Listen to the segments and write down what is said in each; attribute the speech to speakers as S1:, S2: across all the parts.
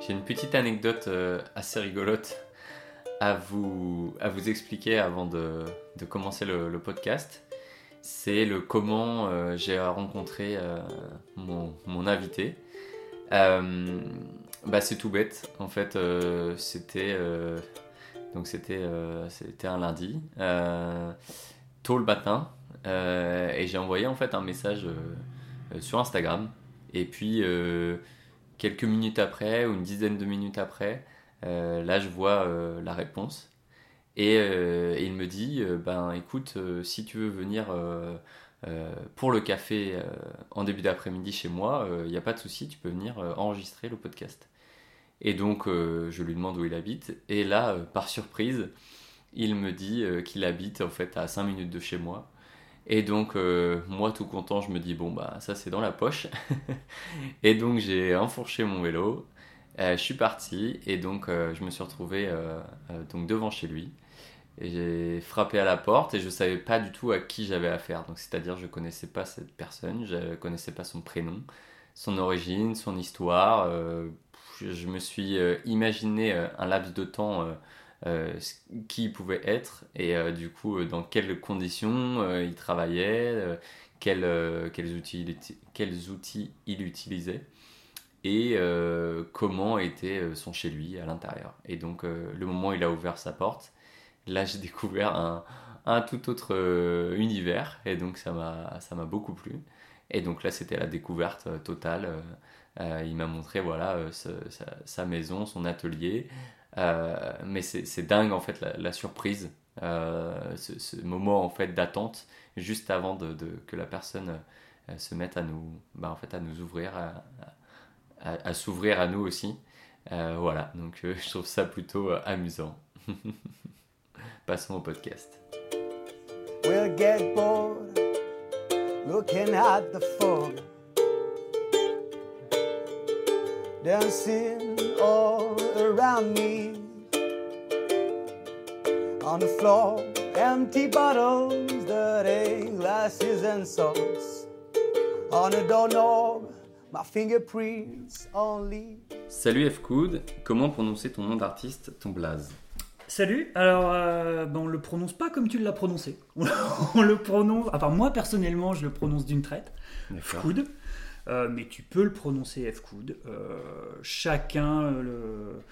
S1: J'ai une petite anecdote euh, assez rigolote à vous, à vous expliquer avant de, commencer le, podcast. C'est le comment euh, j'ai rencontré euh, mon, invité. Bah, c'est tout bête. En fait, c'était c'était un lundi, tôt le matin, et j'ai envoyé en fait un message sur Instagram. Et puis quelques minutes après, ou une dizaine de minutes après, euh, là je vois euh, la réponse. Et euh, il me dit, ben écoute, si tu veux venir pour le café en début d'après-midi chez moi, il n'y a pas de souci, tu peux venir enregistrer le podcast. Et donc je lui demande où il habite. Et là, par surprise, il me dit qu'il habite en fait à 5 minutes de chez moi. Et donc euh, moi tout content, je me dis bon bah ça c'est dans la poche. et donc j'ai enfourché mon vélo, euh, je suis parti et donc euh, je me suis retrouvé donc devant chez lui. Et j'ai frappé à la porte et je savais pas du tout à qui j'avais affaire. Donc c'est-à-dire je connaissais pas cette personne, je connaissais pas son prénom, son origine, son histoire. je, me suis imaginé un laps de temps qui il pouvait être et euh, du coup euh, dans quelles conditions euh, il travaillait, euh, quels, euh, quels, outils il, uti- quels outils il utilisait et euh, comment était euh, son chez lui à l'intérieur. Et donc euh, le moment où il a ouvert sa porte, là j'ai découvert un, un tout autre euh, univers et donc ça m'a beaucoup plu. Et donc là c'était la découverte euh, totale. euh, euh, il m'a montré voilà euh, sa maison, son atelier. Euh, mais c'est dingue en fait la, surprise, euh, ce, moment en fait d'attente juste avant de, que la personne euh, se mette à nous, bah, en fait, à nous ouvrir, à, à- à s'ouvrir à nous aussi. Voilà, donc je trouve ça plutôt amusant. Passons au podcast.
S2: We'll get bored looking at the fog, dancing all around me. On the floor, empty bottles, dirty glasses, and socks. On a doorknob, my fingerprints only.
S1: Salut F-Coud, comment prononcer ton nom d'artiste, ton blaze?
S3: Salut, alors euh, ben, on le prononce pas comme tu l'as prononcé. on le prononce, enfin moi personnellement je le prononce d'une traite,
S1: D'accord.
S3: Euh, mais tu peux le prononcer Fcoud. Euh, chacun, euh, le...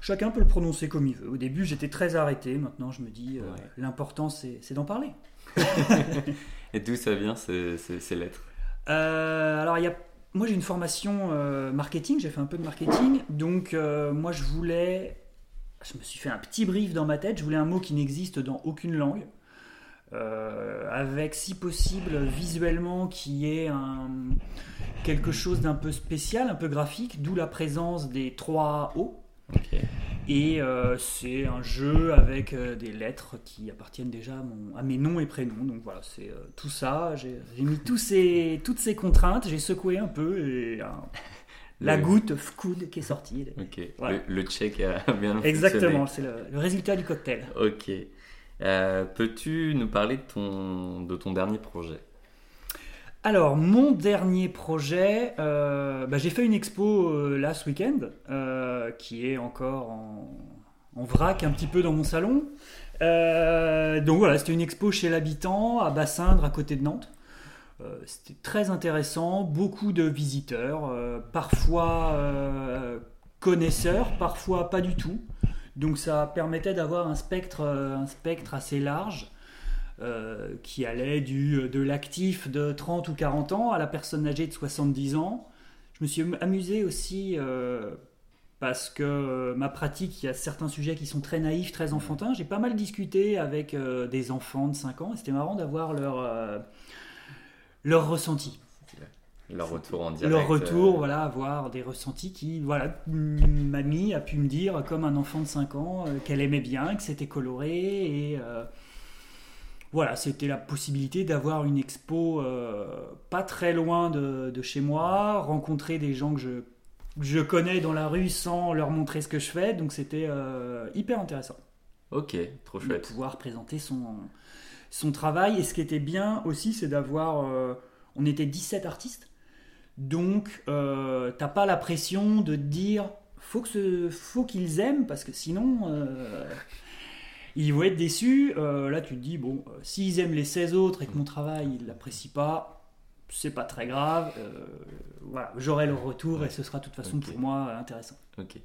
S3: chacun peut le prononcer comme il veut. Au début j'étais très arrêté, maintenant je me dis euh,
S1: Ouais.
S3: l'important c'est d'en parler.
S1: Et d'où ça vient ces, ces- ces lettres?
S3: Alors, il y a... moi j'ai une formation marketing, j'ai fait un peu de marketing, donc moi je voulais, je me suis fait un petit brief dans ma tête, je voulais un mot qui n'existe dans aucune langue, euh, avec si possible visuellement qui est un... quelque chose d'un peu spécial, un peu graphique, d'où la présence des trois O. Et euh, c'est un jeu avec euh, des lettres qui appartiennent déjà à, mon- à mes noms et prénoms. Donc voilà, c'est euh, tout ça. J'ai mis tous ces, toutes ces contraintes, j'ai secoué un peu et la
S1: Le-
S3: goutte Fcoud qui est sortie.
S1: Ok,
S3: Voilà.
S1: le, le check a bien
S3: Exactement, c'est le, le résultat du cocktail.
S1: Ok. Euh, Peux-tu nous parler de ton, de ton dernier projet?
S3: Alors, mon dernier projet, euh, bah, j'ai fait une expo euh, là ce week-end, qui est encore en, en vrac un petit peu dans mon salon. Donc voilà, c'était une expo chez l'habitant à Bassindre, à côté de Nantes. C'était très intéressant, beaucoup de visiteurs, parfois connaisseurs, parfois pas du tout. Donc ça permettait d'avoir un spectre, euh, assez large euh, qui allait du, de l'actif de 30 ou 40 ans à la personne âgée de 70 ans. Je me suis amusé aussi euh, parce que euh, ma pratique, il y a certains sujets qui sont très naïfs, très enfantins. J'ai pas mal discuté avec euh, des enfants de 5 ans et c'était marrant d'avoir leur, euh, leur ressenti.
S1: Leur retour en direct
S3: Leur retour,
S1: euh,
S3: voilà, avoir des ressentis qui, voilà, mamie a pu me dire, comme un enfant de 5 ans, euh, qu'elle aimait bien, que c'était coloré, et euh, voilà, c'était la possibilité d'avoir une expo pas très loin de, de chez moi, rencontrer des gens que je, je connais dans la rue sans leur montrer ce que je fais, donc c'était hyper intéressant
S1: Ok, trop
S3: de
S1: chouette.
S3: pouvoir présenter son, son travail. Et ce qui était bien aussi, c'est d'avoir. on était 17 artistes. Donc, euh, t'as pas la pression de te dire faut que ce- faut qu'ils aiment parce que sinon euh, ils vont être déçus. Euh, là, tu te dis bon, euh, s'ils aiment les 16 autres et que mon travail ils l'apprécient pas, c'est pas très grave. Voilà, j'aurai leur retour et ce sera de toute façon pour moi intéressant.
S1: Ok.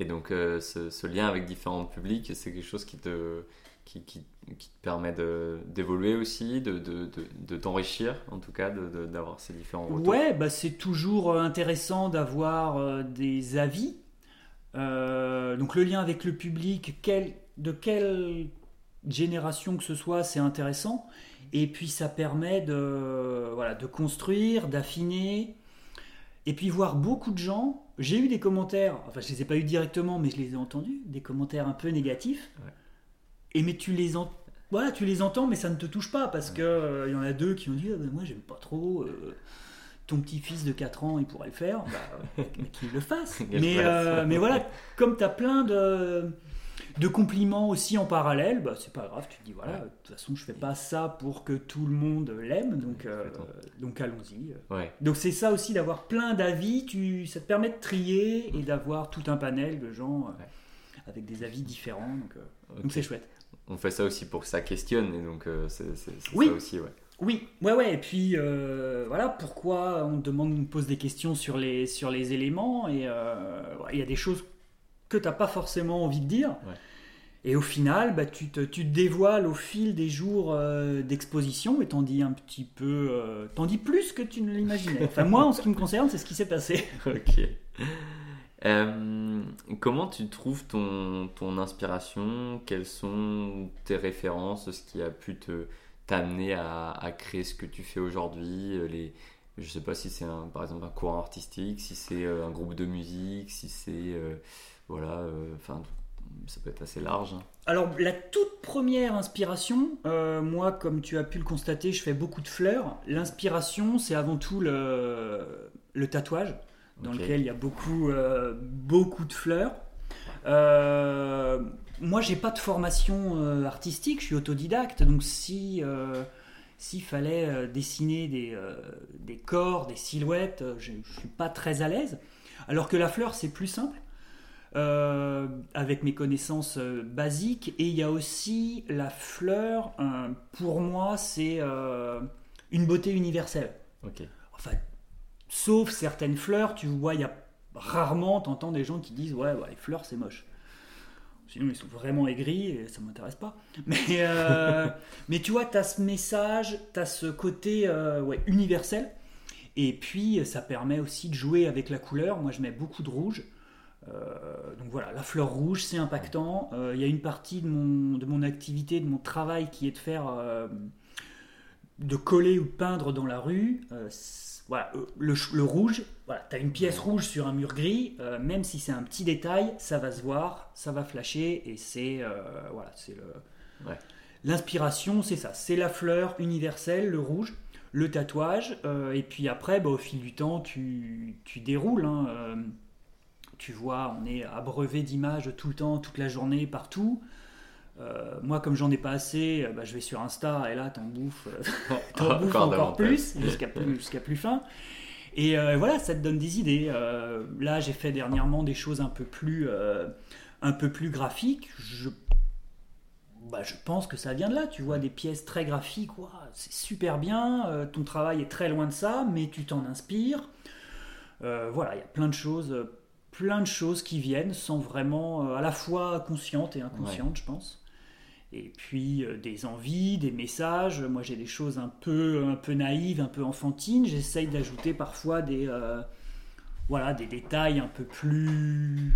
S1: Et donc ce, ce lien avec différents publics, c'est quelque chose qui te, qui, qui, qui te permet d'évoluer aussi, de, de, de, de t'enrichir en tout cas, d'avoir ces différents retours.
S3: Ouais, bah c'est toujours euh, intéressant d'avoir euh, des avis. Euh, donc le lien avec le public, quel- de quelle génération que ce soit, c'est intéressant. Et puis ça permet de, voilà, de construire, d'affiner. Et puis voir beaucoup de gens. J'ai eu des commentaires, enfin je les ai pas eu directement, mais je les ai entendus, des commentaires un peu négatifs.
S1: Ouais.
S3: Et mais tu les entends. Voilà, tu les entends, mais ça ne te touche pas parce que euh, il y en a deux qui ont dit Ah ben, moi j'aime pas trop. euh, ton petit-fils de 4 ans, il pourrait le faire, bah, qu'il le fasse. Mais, euh, mais voilà, comme tu as plein de, de compliments aussi en parallèle, bah, c'est pas grave, tu te dis voilà, de toute façon, je fais pas ça pour que tout le monde l'aime, donc, euh, donc allons-y.
S1: Ouais.
S3: Donc c'est ça aussi d'avoir plein d'avis, tu, ça te permet de trier et d'avoir tout un panel de gens
S1: Ouais.
S3: avec des avis différents, donc euh, c'est chouette.
S1: On fait ça aussi pour que ça questionne, et donc euh, c'est
S3: Oui.
S1: ça aussi, ouais.
S3: Oui, ouais, ouais. Et puis euh, voilà pourquoi on te demande, on te pose des questions sur les sur les éléments et euh, il y a des choses que t'as pas forcément envie de dire.
S1: Ouais.
S3: Et au final, bah, tu, te, tu te dévoiles au fil des jours euh, d'exposition et t'en dis un petit peu, t'en dis plus que tu ne l'imaginais. Enfin moi, en ce qui me concerne, c'est ce qui s'est passé.
S1: Ok. Euh, comment tu trouves ton, ton inspiration? Quelles sont tes références? Ce qui a pu te t'amener à, créer ce que tu fais aujourd'hui euh, les, Je sais pas si c'est par exemple un courant artistique, si c'est euh, un groupe de musique, si c'est voilà, enfin ça peut être assez large. hein.
S3: Alors, la toute première inspiration, moi, comme tu as pu le constater, je fais beaucoup de fleurs. L'inspiration, c'est avant tout le, le tatouage, dans lequel il y a beaucoup, euh, beaucoup de fleurs. Euh, moi, j'ai pas de formation euh, artistique, je suis autodidacte, donc si euh, s'il fallait dessiner des, des corps, des silhouettes, je, je suis pas très à l'aise. Alors que la fleur, c'est plus simple. euh, avec mes connaissances euh, basiques. Et il y a aussi la fleur, euh, pour moi, c'est une beauté universelle.
S1: Ok.
S3: Enfin, sauf certaines fleurs, tu vois, il y a rarement, t'entends des gens qui disent ouais, ouais, les fleurs c'est moche. Sinon ils sont vraiment aigris et ça m'intéresse pas. Mais, euh, mais tu vois, tu as ce message, tu as ce côté euh, ouais, universel. Et puis ça permet aussi de jouer avec la couleur. Moi je mets beaucoup de rouge. Euh, donc voilà, la fleur rouge, c'est impactant. Euh, Il y a une partie de mon, de mon activité, de mon travail qui est de faire, de coller ou de peindre dans la rue. Voilà, euh, le, rouge, voilà, tu as une pièce rouge sur un mur gris, euh, même si c'est un petit détail, ça va se voir, ça va flasher et c'est euh, voilà, c'est le.
S1: Ouais.
S3: L'inspiration, c'est ça, c'est la fleur universelle, le rouge, le tatouage, euh, et puis après, bah, au fil du temps, tu, tu déroules. hein, tu vois, on est abreuvé d'images tout le temps, toute la journée, partout. Euh, moi, comme j'en ai pas assez, euh, bah, je vais sur Insta et là, t'en bouffes, euh, t'en bouffes encore, plus, jusqu'à plus, jusqu'à plus fin. Et voilà, ça te donne des idées. Là, j'ai fait dernièrement des choses un peu plus, un peu plus graphiques. Je, bah, je pense que ça vient de là. Tu vois des pièces très graphiques, c'est super bien. euh, ton travail est très loin de ça, mais tu t'en inspires. Euh, voilà, il y a plein de choses, euh, plein de choses qui viennent sans vraiment, à la fois conscientes et inconscientes, je pense. Et puis euh, des envies, des messages. Moi, j'ai des choses un peu, un peu naïves, un peu enfantines. J'essaye d'ajouter parfois des, euh, voilà, des détails un peu plus,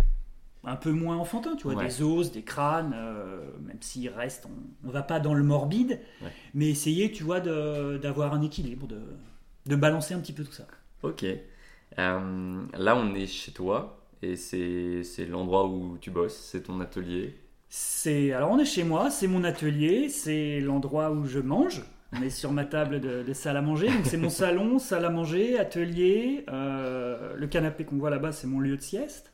S3: un peu moins enfantins. Tu vois,
S1: Ouais.
S3: des os, des crânes, euh, même s'il reste, on, on va pas dans le morbide,
S1: Ouais.
S3: mais essayer, tu vois, d'avoir un équilibre, de, de balancer un petit peu tout ça.
S1: Ok. Là, on est chez toi et c'est l'endroit où tu bosses, c'est ton atelier.
S3: C'est alors on est chez moi, c'est mon atelier, c'est l'endroit où je mange. On est sur ma table de, de salle à manger, donc c'est mon salon, salle à manger, atelier. euh, le canapé qu'on voit là-bas, c'est mon lieu de sieste.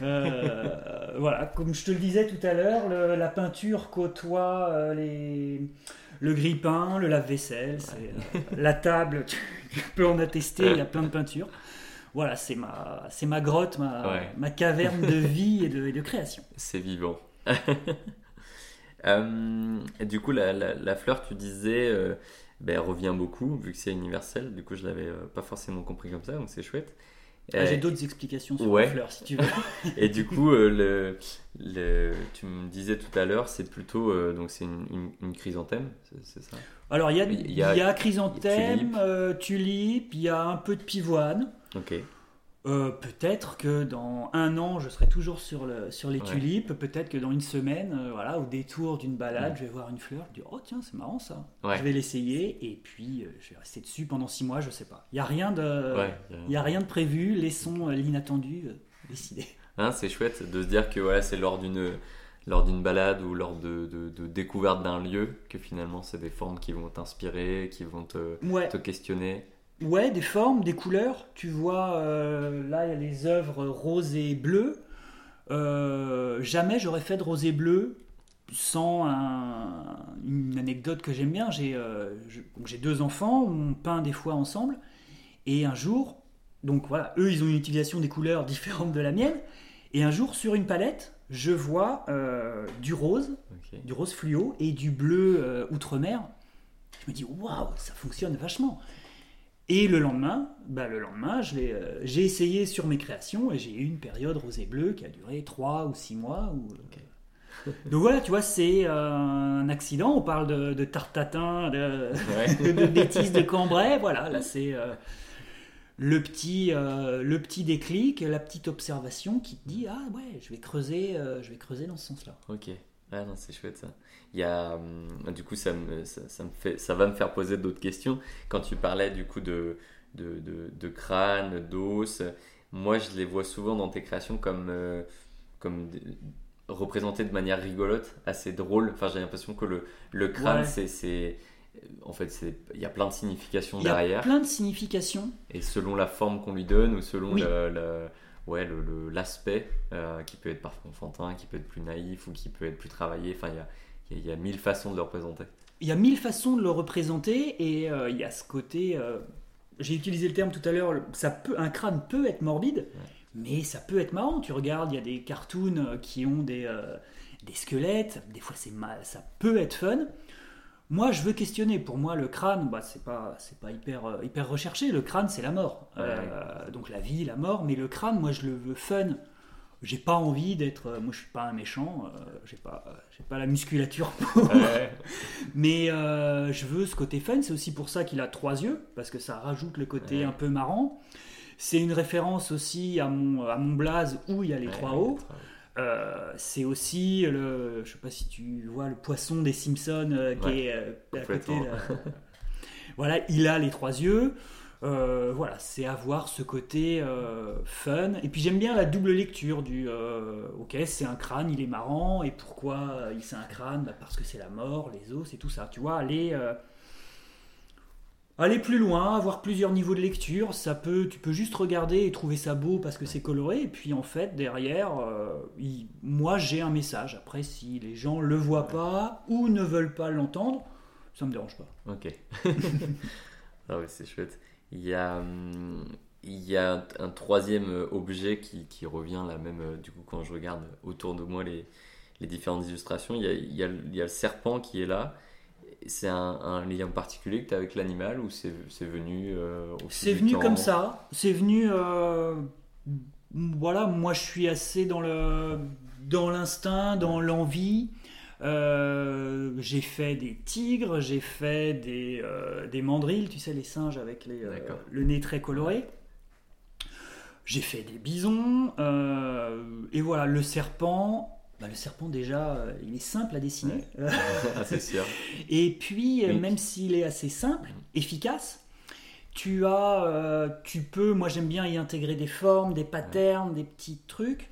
S3: Euh, voilà, comme je te le disais tout à l'heure, la peinture côtoie euh, les, le grille-pain, le lave-vaisselle, la table, tu, tu peux en attester, il y a plein de peintures. Voilà, c'est ma, c'est ma grotte, ma,
S1: Ouais.
S3: ma caverne de vie et de, et de création.
S1: C'est vivant. Euh, du coup, la, la- la fleur, tu disais, euh, ben, elle revient beaucoup, vu que c'est universel. Du coup, je l'avais euh, pas forcément compris comme ça, donc c'est chouette.
S3: Ah,
S1: Euh,
S3: J'ai d'autres explications sur
S1: ouais.
S3: la fleur, si tu veux.
S1: Et du coup, euh, le, le- tu me disais tout à l'heure, c'est plutôt euh, donc c'est une, une- une chrysanthème, c'est ça?
S3: Alors, il y a,
S1: y a-
S3: y a chrysanthème,
S1: tulipe.
S3: euh, tulipe, il y a un peu de pivoine.
S1: Ok.
S3: Euh, peut-être que dans un an, je serai toujours sur, le, sur les
S1: Ouais.
S3: tulipes. Peut-être que dans une semaine, euh, voilà, au détour d'une balade,
S1: Mm.
S3: je vais voir une fleur. Je dis, oh tiens, c'est marrant ça.
S1: Ouais.
S3: Je vais l'essayer et puis euh, je vais rester dessus pendant six mois, je sais pas. Il n'y a rien de,
S1: Ouais.
S3: il y a rien de prévu. Laissons l'inattendu décider.
S1: Hein, c'est chouette de se dire que voilà, c'est lors d'une lors d'une balade ou lors de, de- de découverte d'un lieu que finalement c'est des formes qui vont t'inspirer, qui vont te questionner.
S3: Ouais, des formes, des couleurs. Tu vois, euh, là, il y a les œuvres roses et bleues. Euh, jamais j'aurais fait de rose et bleu sans un- une anecdote que j'aime bien. J'ai euh, j'ai deux enfants, on peint des fois ensemble. Et un jour, donc voilà, eux, ils ont une utilisation des couleurs différentes de la mienne. Et un jour, sur une palette, je vois euh, du rose, du rose fluo et du bleu euh, outre-mer. Je me dis, waouh, ça fonctionne vachement. Et le lendemain, bah, le lendemain, euh, j'ai essayé sur mes créations et j'ai eu une période rose et bleu qui a duré 3 ou 6 mois. Ou... Donc voilà, tu vois, c'est euh, un accident. On parle de, de tarte tatin, de,
S1: Ouais.
S3: de, de bêtises de Cambrai. Voilà, là c'est euh, le, petit, euh, le petit déclic, la petite observation qui te dit, ah ouais, je vais creuser, euh, je vais creuser dans ce sens-là.
S1: Ok. Ah non, c'est chouette ça. Il y a, hum, du coup, ça me, ça, ça me fait, ça va me faire poser d'autres questions. Quand tu parlais du coup de, de, de, de crâne, d'os, moi je les vois souvent dans tes créations comme, euh, comme représentés de manière rigolote, assez drôle. Enfin, j'ai l'impression que le, le crâne,
S3: Ouais.
S1: c'est, en fait, il y a plein de significations
S3: Il y a
S1: derrière.
S3: plein de significations.
S1: Et selon la forme qu'on lui donne ou selon
S3: Oui.
S1: le- le- ouais, le- le- l'aspect euh, qui peut être parfois enfantin, qui peut être plus naïf ou qui peut être plus travaillé, enfin il y y y a mille façons de le représenter.
S3: Il y a mille façons de le représenter et euh, il y a ce côté. euh, J'ai utilisé le terme tout à l'heure. Ça peut, un crâne peut être morbide, mais ça peut être marrant. Tu regardes, il y a des cartoons qui ont des, des squelettes. Des fois, c'est mal, ça peut être fun. Moi, je veux questionner. Pour moi, le crâne, bah, c'est pas, c'est pas hyper, euh, hyper recherché. Le crâne, c'est la mort. Euh, donc la vie, la mort. Mais le crâne, moi, je le veux fun. J'ai pas envie d'être. euh, moi, je suis pas un méchant. euh, j'ai pas, j'ai pas la musculature pour. Mais euh, je veux ce côté fun, c'est aussi pour ça qu'il a trois yeux, parce que ça rajoute le côté
S1: Ouais.
S3: un peu marrant. C'est une référence aussi à mon, à mon blaze où il y a les trois hauts. Euh, c'est aussi le, je sais pas si tu vois le poisson des Simpsons euh, qui
S1: Ouais,
S3: est euh, à côté. là. voilà, il a les trois yeux. Voilà, c'est avoir ce côté fun. Et puis j'aime bien la double lecture du ok, c'est un crâne, il est marrant. Et pourquoi il c'est un crâne? Bah, Parce que c'est la mort, les os, c'est tout ça. Tu vois, aller, aller plus loin, avoir plusieurs niveaux de lecture, ça peut, tu peux juste regarder et trouver ça beau parce que c'est coloré. Et puis en fait, derrière, euh, il- moi j'ai un message. Après, si les gens le voient pas ou ne veulent pas l'entendre, ça me dérange pas.
S1: Ok. ah ouais, c'est chouette. Il y a, hum, il y a un, troisième euh, objet qui, qui revient là même euh, du coup quand je regarde autour de moi les, les différentes illustrations. Il y, a, il, y a, il y a le serpent qui est là. C'est un, un lien particulier que tu as avec l'animal ou c'est venu euh,
S3: C'est venu
S1: temps
S3: comme ça. C'est venu. euh, voilà, moi je suis assez dans le dans l'instinct, dans l'envie. Euh, j'ai fait des tigres, j'ai fait des, euh, des mandrilles, tu sais, les singes avec les, le nez très coloré. J'ai fait des bisons. et voilà, le serpent. Bah, le serpent, déjà, euh, il est simple à dessiner.
S1: C'est sûr.
S3: Et puis, euh,
S1: Oui.
S3: même s'il est assez simple, efficace, tu as, euh, tu peux, moi j'aime bien y intégrer des formes, des patterns, des petits trucs.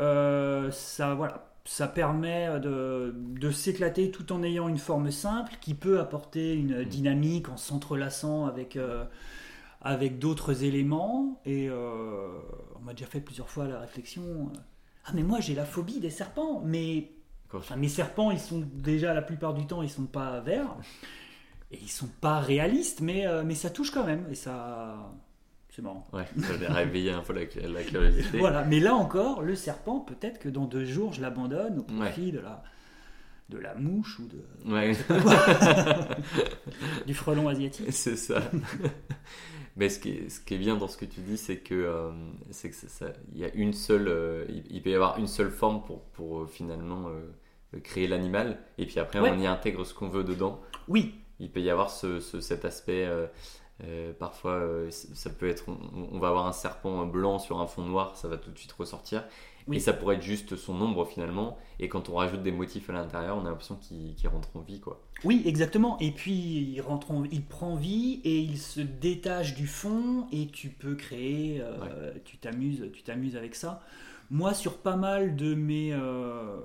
S3: Euh, ça, voilà, ça permet de, de s'éclater tout en ayant une forme simple qui peut apporter une dynamique en s'entrelaçant avec, avec d'autres éléments. Et euh, on m'a déjà fait plusieurs fois la réflexion. Ah mais moi j'ai la phobie des serpents, mais Enfin, mes serpents, ils sont déjà la plupart du temps, ils sont pas verts et ils sont pas réalistes, mais, euh, mais ça touche quand même et ça, C'est marrant.
S1: Ouais, ça avait réveillé un peu la, la curiosité.
S3: Voilà, mais là encore, le serpent, peut-être que dans deux jours, je l'abandonne au profit de, la, de la mouche ou de,
S1: Ouais,
S3: du frelon asiatique.
S1: c'est ça. Mais ce qui, est, ce qui est bien dans ce que tu dis, c'est que euh, c'est que ça, il y a une seule, euh, il, peut y avoir une seule forme pour, pour euh, finalement euh, créer l'animal, et puis après
S3: Ouais.
S1: on y intègre ce qu'on veut dedans.
S3: Oui,
S1: Il peut y avoir ce, ce- cet aspect. parfois, ça peut être. On, on va avoir un serpent blanc sur un fond noir, ça va tout de suite ressortir.
S3: Oui.
S1: Et ça pourrait être juste son ombre finalement. Et quand on rajoute des motifs à l'intérieur, on a l'impression qu'il qu'il rentre en vie, quoi.
S3: oui, exactement. Et puis, il, rentre en- il prend vie et il se détache du fond et tu peux créer, euh, tu t'amuses tu t'amuses avec ça. Moi, sur pas mal de mes, euh,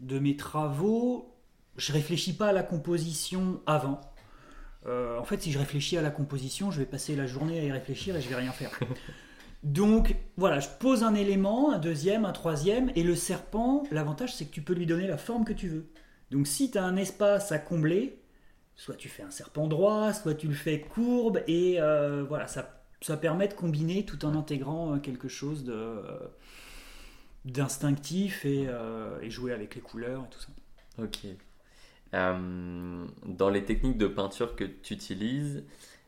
S3: de mes travaux, je réfléchis pas à la composition avant. Euh, en fait, si je réfléchis à la composition, je vais passer la journée à y réfléchir et je vais rien faire. Donc voilà, je pose un élément, un deuxième, un troisième, et le serpent, l'avantage c'est que tu peux lui donner la forme que tu veux. Donc si tu as un espace à combler, soit tu fais un serpent droit, soit tu le fais courbe, et euh, voilà, ça, permet de combiner tout en intégrant euh, quelque chose euh, d'instinctif et, jouer avec les couleurs et tout ça.
S1: Ok. Dans les techniques de peinture que tu utilises,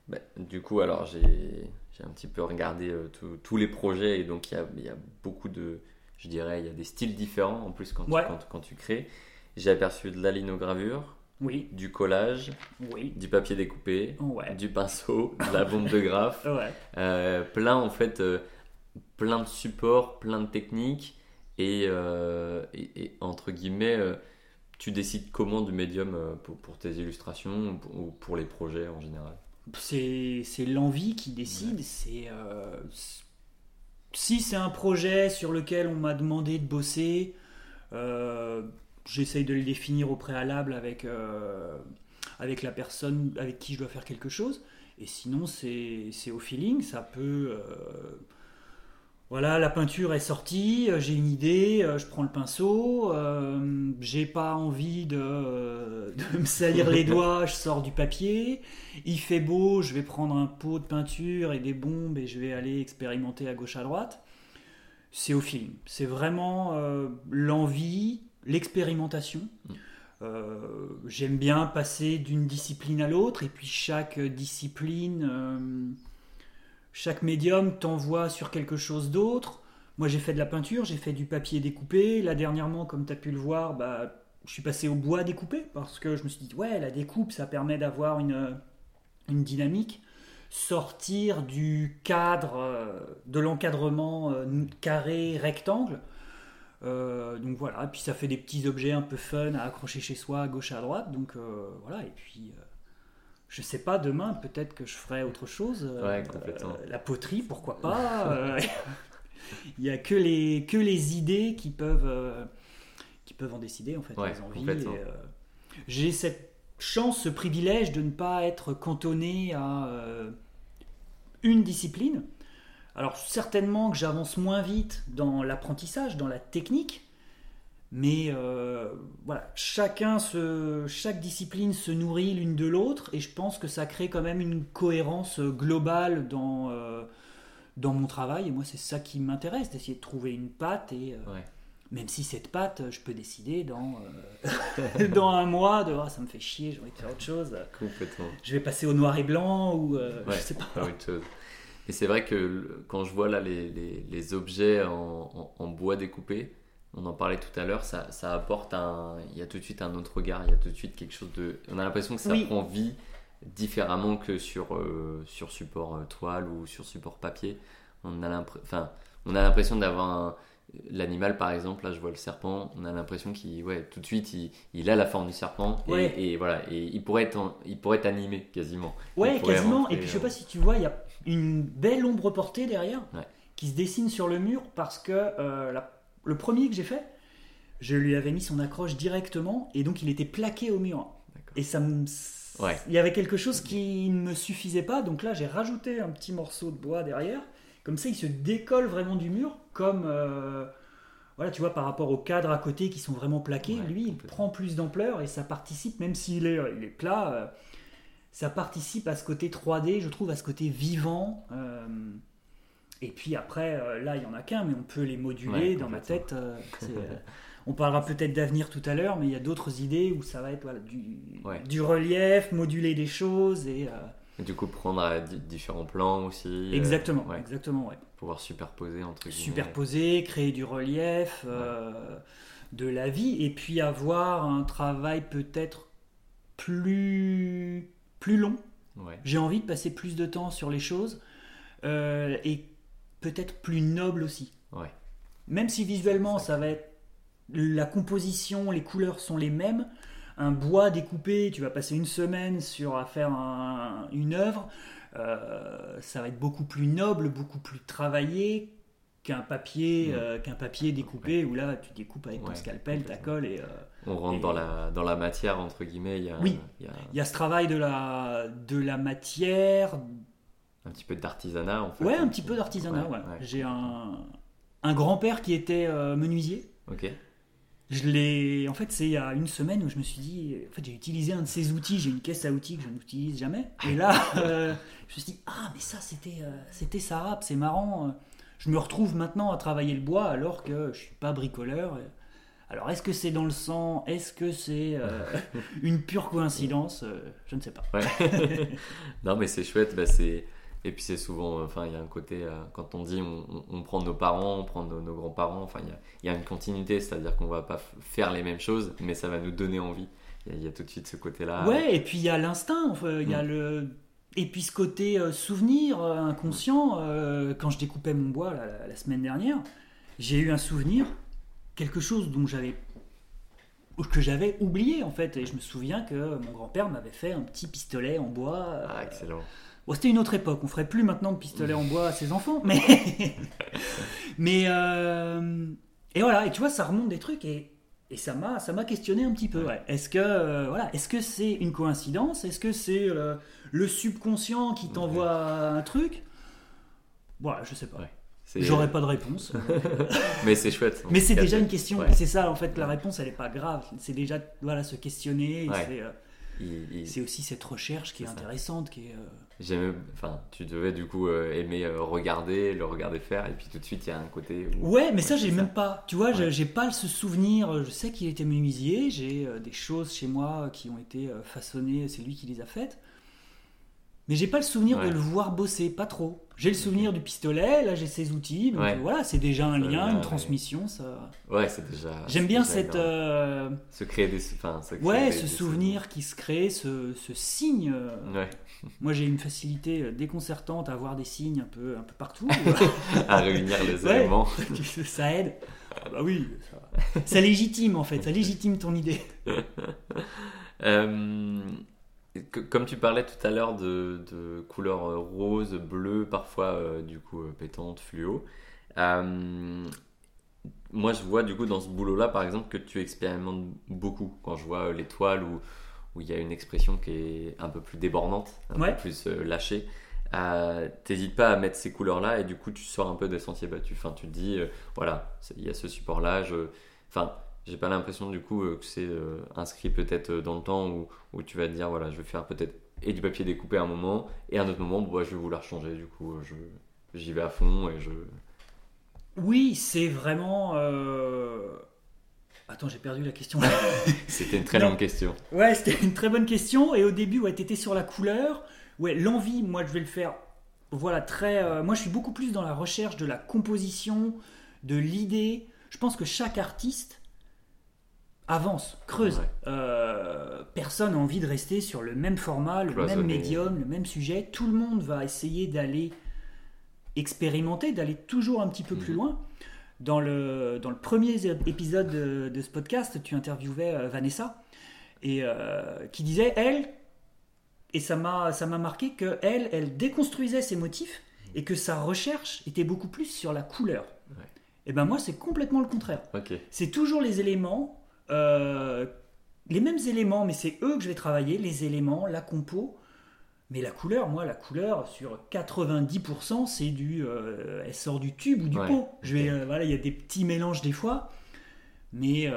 S1: bah, du coup, alors j'ai j'ai un petit peu regardé euh, tous- tous les projets et donc il y a, il y a beaucoup de, je dirais, il y a des styles différents en plus quand, tu-
S3: Ouais.
S1: quand, quand tu crées. J'ai aperçu de la linogravure,
S3: Oui,
S1: du collage,
S3: oui,
S1: du papier découpé,
S3: ouais,
S1: du pinceau, de la bombe de graphe,
S3: ouais.
S1: euh, plein en fait, euh, plein de supports, plein de techniques et, euh, et- et, entre guillemets, tu décides comment du médium pour, pour tes illustrations ou pour, ou pour les projets en général.
S3: C'est l'envie qui décide. C'est euh, si c'est un projet sur lequel on m'a demandé de bosser, euh, j'essaye de le définir au préalable avec euh, avec la personne avec qui je dois faire quelque chose. Et sinon, c'est c'est au feeling. Ça peut voilà, la peinture est sortie, euh, j'ai une idée, euh, je prends le pinceau, euh, j'ai pas envie de, euh, de me salir les doigts, je sors du papier, il fait beau, je vais prendre un pot de peinture et des bombes et je vais aller expérimenter à gauche à droite. C'est au feeling. C'est vraiment l'envie, l'expérimentation. J'aime bien passer d'une discipline à l'autre et puis chaque discipline, chaque médium t'envoie sur quelque chose d'autre. Moi j'ai fait de la peinture, j'ai fait du papier découpé. Là dernièrement, comme tu as pu le voir, bah, je suis passé au bois découpé parce que je me suis dit, ouais, la découpe, ça permet d'avoir une, dynamique. Sortir du cadre, euh, de l'encadrement euh, carré, rectangle. Euh, donc voilà, puis ça fait des petits objets un peu fun à accrocher chez soi, à gauche à droite. Donc voilà, et puis je sais pas, demain peut-être que je ferai autre chose. euh,
S1: Ouais, complètement.
S3: euh, la poterie, pourquoi pas. euh, Il y a que les, que les idées qui peuvent, qui peuvent en décider, en fait,
S1: Ouais,
S3: les envies. J'ai cette chance, ce privilège de ne pas être cantonné à euh, une discipline. Alors certainement que j'avance moins vite dans l'apprentissage, dans la technique, mais euh, voilà, chacun se, chaque discipline se nourrit l'une de l'autre, et je pense que ça crée quand même une cohérence globale dans, euh, dans mon travail. Et moi, c'est ça qui m'intéresse, d'essayer de trouver une patte, et euh,
S1: Ouais.
S3: même si cette patte, je peux décider dans, euh, dans un mois de Ah, ça me fait chier, j'ai envie de faire autre chose,
S1: Complètement.
S3: je vais passer au noir et blanc, ou euh,
S1: Ouais,
S3: je sais pas.
S1: autre chose. Et c'est vrai que quand je vois là les, les- les objets en, en- en bois découpé, on en parlait tout à l'heure, ça, ça apporte un. Il y a tout de suite un autre regard, il y a tout de suite quelque chose de. On a l'impression que ça
S3: Oui.
S1: prend vie différemment que sur, euh, sur support euh, toile ou sur support papier. On a l'impression d'avoir un. L'animal, par exemple, là je vois le serpent, on a l'impression qu'il, ouais, tout de suite, il, il a la forme du serpent et,
S3: Ouais.
S1: et voilà, et il pourrait être, en- il pourrait être animé quasiment.
S3: Ouais, quasiment.
S1: rentrer,
S3: Et puis je sais
S1: euh,
S3: pas si tu vois, il y a une belle ombre portée derrière
S1: Ouais.
S3: qui se dessine sur le mur parce que euh, la- le premier que j'ai fait, je lui avais mis son accroche directement et donc il était plaqué au mur. Et ça me...
S1: Ouais.
S3: Il y avait quelque chose qui ne me suffisait pas, donc là j'ai rajouté un petit morceau de bois derrière. Comme ça, il se décolle vraiment du mur, comme euh, voilà, tu vois, par rapport aux cadres à côté qui sont vraiment plaqués.
S1: Ouais,
S3: lui, il prend plus d'ampleur et ça participe, même s'il est, il est plat. euh, ça participe à ce côté 3D, je trouve, à ce côté vivant. euh, et puis après, euh, là, il y en a qu'un, mais on peut les moduler
S1: Ouais,
S3: dans ma tête. euh, euh, on parlera peut-être d'avenir tout à l'heure, mais il y a d'autres idées où ça va être voilà, du,
S1: Ouais.
S3: du relief, moduler des choses et
S1: Et du coup, prendre di- différents plans aussi.
S3: exactement,
S1: ouais,
S3: exactement, ouais.
S1: pouvoir superposer entre guillemets.
S3: superposer, créer du relief, de la vie, et puis avoir un travail peut-être plus plus long.
S1: Ouais.
S3: J'ai envie de passer plus de temps sur les choses euh, et peut-être plus noble aussi.
S1: Ouais.
S3: Même si visuellement ça va être la composition, les couleurs sont les mêmes. Un bois découpé, tu vas passer une semaine sur à faire un- une œuvre, euh, ça va être beaucoup plus noble, beaucoup plus travaillé qu'un papier, euh, qu'un papier découpé où là tu découpes avec ton
S1: Ouais,
S3: scalpel, ta colle et euh,
S1: On rentre
S3: Et-
S1: dans la dans la matière entre guillemets. Il y a,
S3: Oui.
S1: il y a
S3: il y a ce travail de la de la matière,
S1: un petit peu d'artisanat en fait.
S3: Ouais, un petit peu d'artisanat. Ouais, J'ai un, un grand-père qui était euh, menuisier.
S1: Ok.
S3: Je l'ai. En fait, c'est il y a une semaine où je me suis dit. En fait, j'ai utilisé un de ces outils. J'ai une caisse à outils que je n'utilise jamais. Et là, euh, je me suis dit ah mais ça c'était euh, c'était Sarap, c'est marrant. Je me retrouve maintenant à travailler le bois alors que je suis pas bricoleur. Alors est-ce que c'est dans le sang? Est-ce que c'est euh, une pure coïncidence? Euh, Je ne sais pas.
S1: Ouais. non, mais c'est chouette. Bah, c'est... Et puis c'est souvent, enfin, il y a un côté, euh, quand on dit on, prend nos parents, on prend nos, nos grands-parents, enfin, il y a, il y a une continuité, c'est-à-dire qu'on va pas faire les mêmes choses, mais ça va nous donner envie. Il y a, il y a tout de suite ce côté-là.
S3: Ouais, et puis il y a l'instinct, enfin, il y a
S1: Mm.
S3: le. Et puis ce côté euh, souvenir euh, inconscient, euh, quand je découpais mon bois la, semaine dernière, j'ai eu un souvenir, quelque chose dont j'avais que j'avais oublié en fait, et je me souviens que mon grand-père m'avait fait un petit pistolet en bois.
S1: Ah, excellent.
S3: Bon, c'était une autre époque, on ferait plus maintenant de pistolet en bois à ses enfants, mais. mais. euh, Et voilà, et tu vois, ça remonte des trucs et. Et ça m'a, ça m'a questionné un petit peu. ouais. Est-ce que, euh, voilà, est-ce que c'est une coïncidence? Est-ce que c'est le subconscient qui t'envoie un truc? Voilà, je sais pas.
S1: Ouais.
S3: J'aurais pas de réponse.
S1: Mais c'est chouette.
S3: Mais c'est déjà une question. C'est ça, en fait, la réponse, elle est pas grave. C'est déjà, voilà, se questionner. c'est, euh,
S1: Il- il-
S3: C'est aussi cette recherche qui est,
S1: ça.
S3: intéressante, qui est. euh,
S1: J'aimais, enfin, tu devais du coup euh, aimer euh, regarder, le regarder faire, et puis tout de suite il y a un côté. Où...
S3: Ouais, mais ça, j'ai même pas. Tu vois, j'ai-
S1: Ouais.
S3: j'ai pas ce souvenir. Je sais qu'il était menuisier. J'ai euh, des choses chez moi qui ont été façonnées. C'est lui qui les a faites. Mais j'ai pas le souvenir
S1: Ouais.
S3: de le voir bosser, pas trop. J'ai le souvenir du pistolet. Là, j'ai ses outils. Donc
S1: Ouais.
S3: voilà, c'est déjà un lien, une transmission. Ça.
S1: Ouais, c'est déjà.
S3: J'aime bien
S1: déjà
S3: cette. euh,
S1: Se créer des. Enfin, se créer
S3: Ouais,
S1: des-
S3: ce
S1: des
S3: souvenir qui se crée, ce, ce signe. euh.
S1: Ouais,
S3: Moi, j'ai une facilité déconcertante à avoir des signes un peu, un peu partout.
S1: à réunir les éléments.
S3: ça aide. Ah bah oui, ça, ça légitime en fait, ça légitime ton idée.
S1: Euh, comme tu parlais tout à l'heure de, de couleurs euh, rose, bleu, parfois euh, du coup euh, pétante, fluo. euh, moi, je vois du coup dans ce boulot-là, par exemple, que tu expérimentes beaucoup. Quand je vois les toiles où où il y a une expression qui est un peu plus débordante, un
S3: Ouais.
S1: peu plus euh, lâchée. T'hésites pas à mettre ces couleurs-là et du coup tu sors un peu des sentiers battus. Enfin, tu te dis, voilà, il y a ce support-là. je- Enfin, j'ai pas l'impression du coup euh, que c'est euh, inscrit peut-être euh, dans le temps où, où tu vas te dire, voilà, je vais faire peut-être et du papier découpé à un moment et à un autre moment, bon, bah, je vais vouloir changer. Du coup, je j'y vais à fond et je.
S3: Oui, c'est vraiment. euh, Attends, j'ai perdu la question.
S1: C'était une très longue question.
S3: ouais, c'était une très bonne question. Et au début, ouais, t'étais sur la couleur. Ouais, l'envie, moi, je vais le faire. Voilà, très. euh, Moi, je suis beaucoup plus dans la recherche de la composition, de l'idée. Je pense que chaque artiste avance, creuse.
S1: Ouais.
S3: Euh, personne n'a envie de rester sur le même format, le
S1: Cloisonné.
S3: même médium, le même sujet. Tout le monde va essayer d'aller expérimenter, d'aller toujours un petit peu plus
S1: Mhm.
S3: loin. Dans le, dans le premier épisode de, de ce podcast, tu interviewais euh, Vanessa et euh, qui disait elle et ça m'a ça m'a marqué que elle elle déconstruisait ses motifs et que sa recherche était beaucoup plus sur la couleur.
S1: Ouais.
S3: Et ben moi c'est complètement le contraire. C'est toujours les éléments, euh, les mêmes éléments, mais c'est eux que je vais travailler, les éléments, la compo. Mais la couleur, moi, la couleur, sur 90%, c'est du. euh, elle sort du tube ou du
S1: Ouais,
S3: pot. Je vais, euh, voilà, il y a des petits mélanges des fois. Mais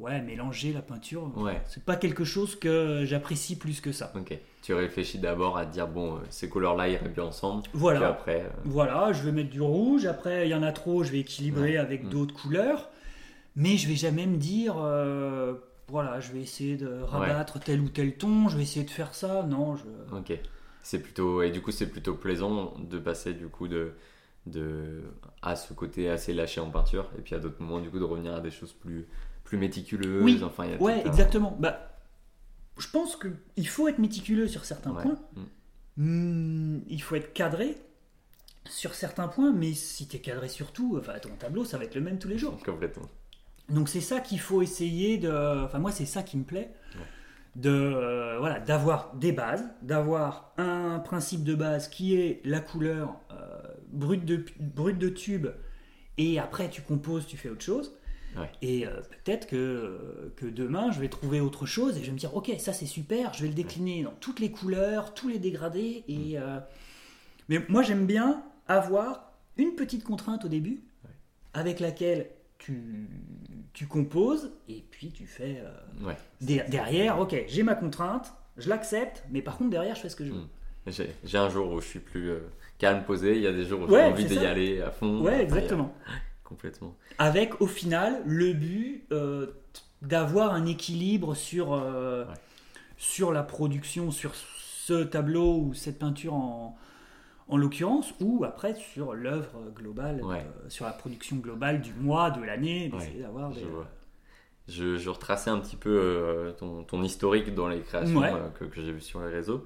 S3: ouais, mélanger la peinture,
S1: Ouais.
S3: c'est pas quelque chose que j'apprécie plus que ça.
S1: Ok. Tu réfléchis d'abord à te dire bon, ces couleurs-là iraient bien ensemble. Puis
S3: Voilà.
S1: après,
S3: Voilà, je vais mettre du rouge. Après, il y en a trop, je vais équilibrer
S1: Ouais.
S3: avec
S1: Mm.
S3: d'autres couleurs. Mais je vais jamais me dire, euh, voilà, je vais essayer de rabattre tel ou tel ton. Je vais essayer de faire ça. Non, je.
S1: ok. C'est plutôt et du coup c'est plutôt plaisant de passer du coup de de à ce côté assez lâché en peinture et puis à d'autres moments du coup de revenir à des choses plus plus méticuleuses.
S3: Oui.
S1: Enfin, il y a
S3: Ouais,
S1: tout un-
S3: exactement. Bah, je pense qu'il faut être méticuleux sur certains
S1: Ouais.
S3: points.
S1: Mm.
S3: Hmm, il faut être cadré sur certains points, mais si tu es cadré sur tout, enfin, ton tableau, ça va être le même tous les jours.
S1: Complètement.
S3: Donc c'est ça qu'il faut essayer de... Enfin moi c'est ça qui me plaît.
S1: Ouais.
S3: De, euh, voilà, d'avoir des bases, d'avoir un principe de base qui est la couleur euh, brute, de, brute de tube, et après tu composes, tu fais autre chose.
S1: Ouais.
S3: Et euh, peut-être que, que demain je vais trouver autre chose et je vais me dire ok ça c'est super, je vais le décliner dans toutes les couleurs, tous les dégradés. Et, euh, Mais moi j'aime bien avoir une petite contrainte au début avec laquelle tu, tu composes et puis tu fais euh,
S1: Ouais.
S3: der- derrière, ok, j'ai ma contrainte, je l'accepte, mais par contre derrière je fais ce que je veux.
S1: Mm. J'ai un jour où je suis plus euh, calme, posé. Il y a des jours où
S3: Ouais,
S1: j'ai envie d'y aller à fond.
S3: Ouais, exactement.
S1: Complètement.
S3: Avec au final le but euh, d'avoir un équilibre sur,
S1: Ouais.
S3: sur la production, sur ce tableau ou cette peinture en, en l'occurrence, ou après sur l'œuvre globale,
S1: Ouais.
S3: euh, sur la production globale du mois, de l'année, d'essayer
S1: Ouais,
S3: d'avoir
S1: je
S3: des.
S1: vois. Je, je retraçais un petit peu euh, ton, ton historique dans les créations
S3: Ouais.
S1: euh, que, que j'ai vues sur les réseaux.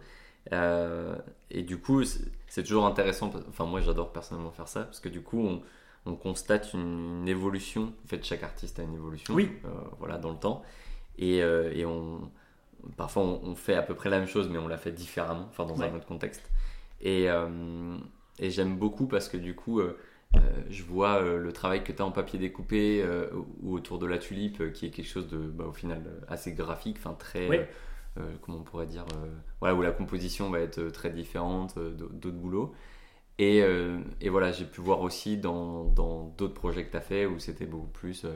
S1: Et du coup, c'est toujours intéressant. Enfin, moi, j'adore personnellement faire ça parce que du coup, on, on constate une, une évolution. En fait, chaque artiste a une évolution.
S3: Oui.
S1: voilà, dans le temps. Et, et on, parfois, on, on fait à peu près la même chose, mais on la fait différemment, enfin, dans un autre contexte. Et, euh, et j'aime beaucoup parce que du coup, euh, euh, je vois le travail que tu as en papier découpé ou autour de la tulipe, qui est quelque chose de, bah, au final, assez graphique, enfin très,
S3: Oui.
S1: euh, comment on pourrait dire, euh, voilà, où la composition va être très différente euh, d'au- d'autres boulots. Et, et voilà, j'ai pu voir aussi dans d'autres projets que tu as fait où c'était beaucoup plus,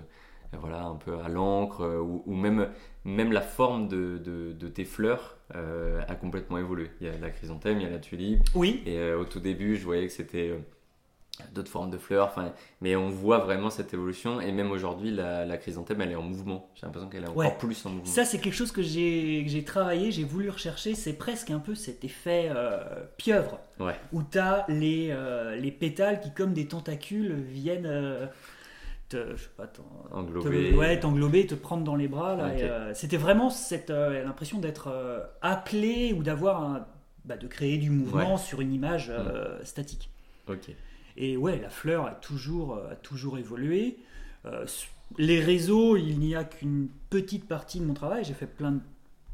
S1: voilà, un peu à l'encre, euh, ou, ou même, même la forme de, de, de tes fleurs euh, a complètement évolué. Il y a la chrysanthème, il y a la tulipe,
S3: Oui,
S1: et euh, au tout début, je voyais que c'était euh, d'autres formes de fleurs. Mais on voit vraiment cette évolution. Et même aujourd'hui, la, la chrysanthème, elle est en mouvement. J'ai l'impression qu'elle est encore
S3: Ouais.
S1: plus en mouvement.
S3: ça c'est quelque chose que j'ai que j'ai travaillé, j'ai voulu rechercher, c'est presque un peu cet effet pieuvre.
S1: Ouais.
S3: où tu as les, les pétales qui, comme des tentacules, viennent te, je sais pas, t'en-
S1: Englobé.
S3: te, ouais, t'englober, te prendre dans les bras. là, euh, C'était vraiment cette euh, l'impression d'être euh, appelé ou d'avoir bah, de créer du mouvement sur une image euh, statique.
S1: Ok.
S3: Et ouais, la fleur a toujours, a toujours évolué. Les réseaux, il n'y a qu'une petite partie de mon travail. J'ai fait plein de,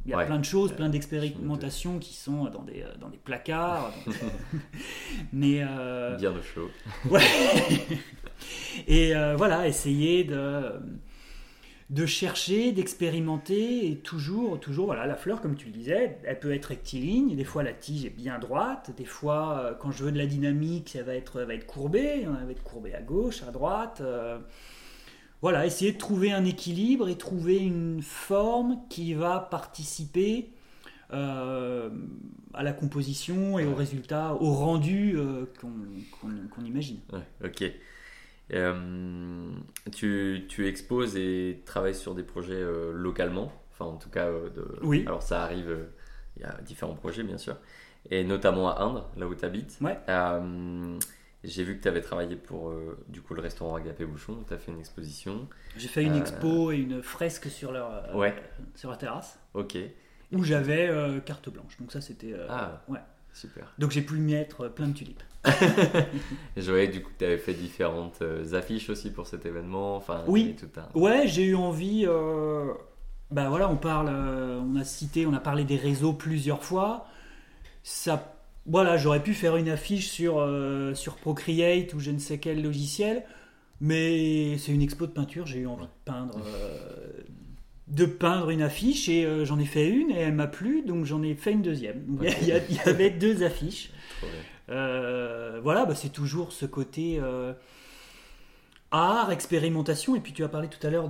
S3: il y a
S1: Ouais.
S3: plein de choses,
S1: Euh,
S3: plein d'expérimentations qui sont dans des, euh, dans des placards. dans- Mais euh,
S1: Bien de chaud.
S3: ouais. et euh, voilà, essayer de de chercher, d'expérimenter et toujours, toujours, voilà, la fleur, comme tu le disais, elle peut être rectiligne, des fois la tige est bien droite, des fois, quand je veux de la dynamique, elle va être, elle va être courbée, elle va être courbée à gauche, à droite. euh, voilà, essayer de trouver un équilibre et trouver une forme qui va participer euh, à la composition et au résultat, au rendu euh, qu'on imagine.
S1: Ouais, ok. Euh, tu, tu exposes et travailles sur des projets localement. Enfin, en tout cas, de...
S3: Oui.
S1: Alors, ça arrive. Il y a différents projets, bien sûr. Et notamment à Indre, là où tu habites.
S3: Ouais.
S1: J'ai vu que tu avais travaillé pour euh, du coup le restaurant Agapé Bouchon. Tu as fait une exposition.
S3: J'ai fait une
S1: Euh,
S3: expo et une fresque sur leur, euh,
S1: Ouais.
S3: sur la terrasse
S1: Ok.
S3: où j'avais carte blanche. Donc ça c'était
S1: Ah.
S3: ouais.
S1: Super.
S3: Donc j'ai pu y mettre plein de tulipes.
S1: Je voyais du coup que tu avais fait différentes affiches aussi pour cet événement. Enfin,
S3: Oui.
S1: tout un.
S3: Ouais, j'ai eu envie. euh, Bah voilà, on parle, euh, on a cité, on a parlé des réseaux plusieurs fois. Ça, voilà, j'aurais pu faire une affiche sur sur sur Procreate ou je ne sais quel logiciel, mais c'est une expo de peinture. J'ai eu envie de peindre. euh, de peindre une affiche et euh, j'en ai fait une et elle m'a plu donc j'en ai fait une deuxième. Il y avait deux affiches. Euh, voilà, bah, c'est toujours ce côté. euh, art, expérimentation, et puis tu as parlé tout à l'heure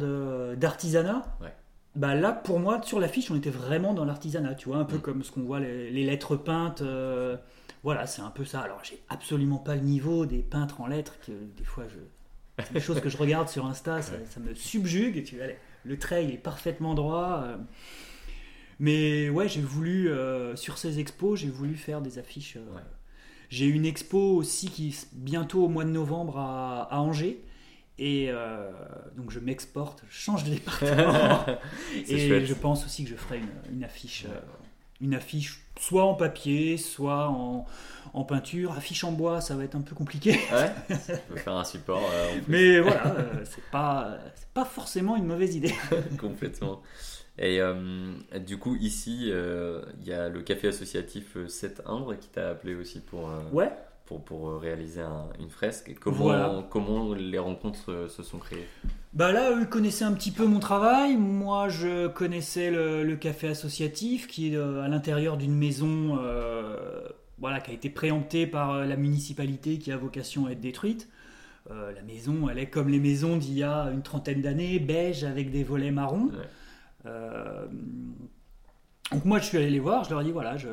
S3: d'artisanat.
S1: Ouais.
S3: Bah là, pour moi, sur l'affiche, on était vraiment dans l'artisanat, tu vois, un peu
S1: Mm.
S3: comme ce qu'on voit, les, les lettres peintes. euh, voilà, c'est un peu ça. Alors, j'ai absolument pas le niveau des peintres en lettres, que des fois, je, c'est des choses que je regarde sur Insta, ça, me subjugue. Et tu vois, le trait, il est parfaitement droit. euh. Mais ouais, j'ai voulu, euh, sur ces expos, j'ai voulu faire des affiches.
S1: Ouais.
S3: J'ai une expo aussi qui bientôt au mois de novembre à, à Angers. Et euh, donc je m'exporte, je change de département. Et
S1: chouette.
S3: je pense aussi que je ferai une, une affiche,
S1: Ouais.
S3: euh, une affiche soit en papier, soit en, en peinture. Affiche en bois, ça va être un peu compliqué.
S1: Ouais, ça peut faire un support euh, en.
S3: Mais voilà, c'est pas, pas forcément une mauvaise idée.
S1: complètement. Et du coup, ici, il y a le café associatif euh, 7 Indre qui t'a appelé aussi pour,
S3: Ouais.
S1: Pour, pour euh, réaliser un- une fresque. Et comment,
S3: Voilà.
S1: comment les rencontres se sont créées
S3: Bah là, eux connaissaient un petit peu mon travail. Moi, je connaissais le, le café associatif qui est euh, à l'intérieur d'une maison euh, voilà, qui a été préemptée par la municipalité qui a vocation à être détruite. Euh, la maison, elle est comme les maisons d'il y a une trentaine d'années, beige avec des volets marrons.
S1: Ouais.
S3: Euh, donc moi, je suis allé les voir, je leur ai dit, voilà, je...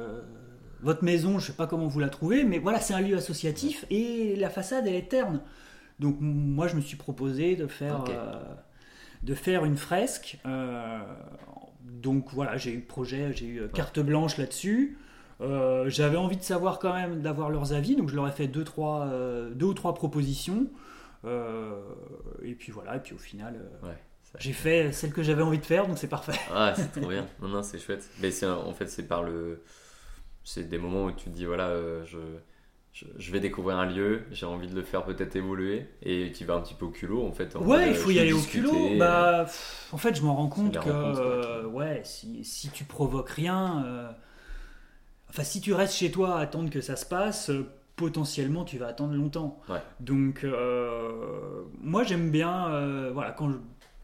S3: votre maison, je sais pas comment vous la trouvez, mais voilà, c'est un lieu associatif et la façade, elle est terne. Donc moi, je me suis proposé de faire, euh, de faire une fresque. Euh, donc voilà, j'ai eu projet, j'ai eu euh, carte blanche là-dessus. Euh, J'avais envie de savoir quand même, d'avoir leurs avis, donc je leur ai fait deux, trois, deux ou trois propositions. Et puis voilà, et puis au final,
S1: Ouais.
S3: j'ai fait celle que j'avais envie de faire, donc c'est parfait.
S1: Ah, c'est trop bien. Non, non, c'est chouette. Mais en fait, c'est par le. C'est des moments où tu te dis, voilà, euh, je, je, je vais découvrir un lieu, j'ai envie de le faire peut-être évoluer, et tu vas un petit peu au culot, en fait. en
S3: Ouais, il
S1: euh,
S3: faut y
S1: vais
S3: aller au culot.
S1: euh,
S3: Bah, pff, en fait, je m'en rends compte que
S1: ouais,
S3: euh, ouais, si, si tu provoques rien, euh, enfin, si tu restes chez toi à attendre que ça se passe, euh, potentiellement, tu vas attendre longtemps.
S1: Ouais.
S3: Donc, euh, moi, j'aime bien, euh, voilà, quand je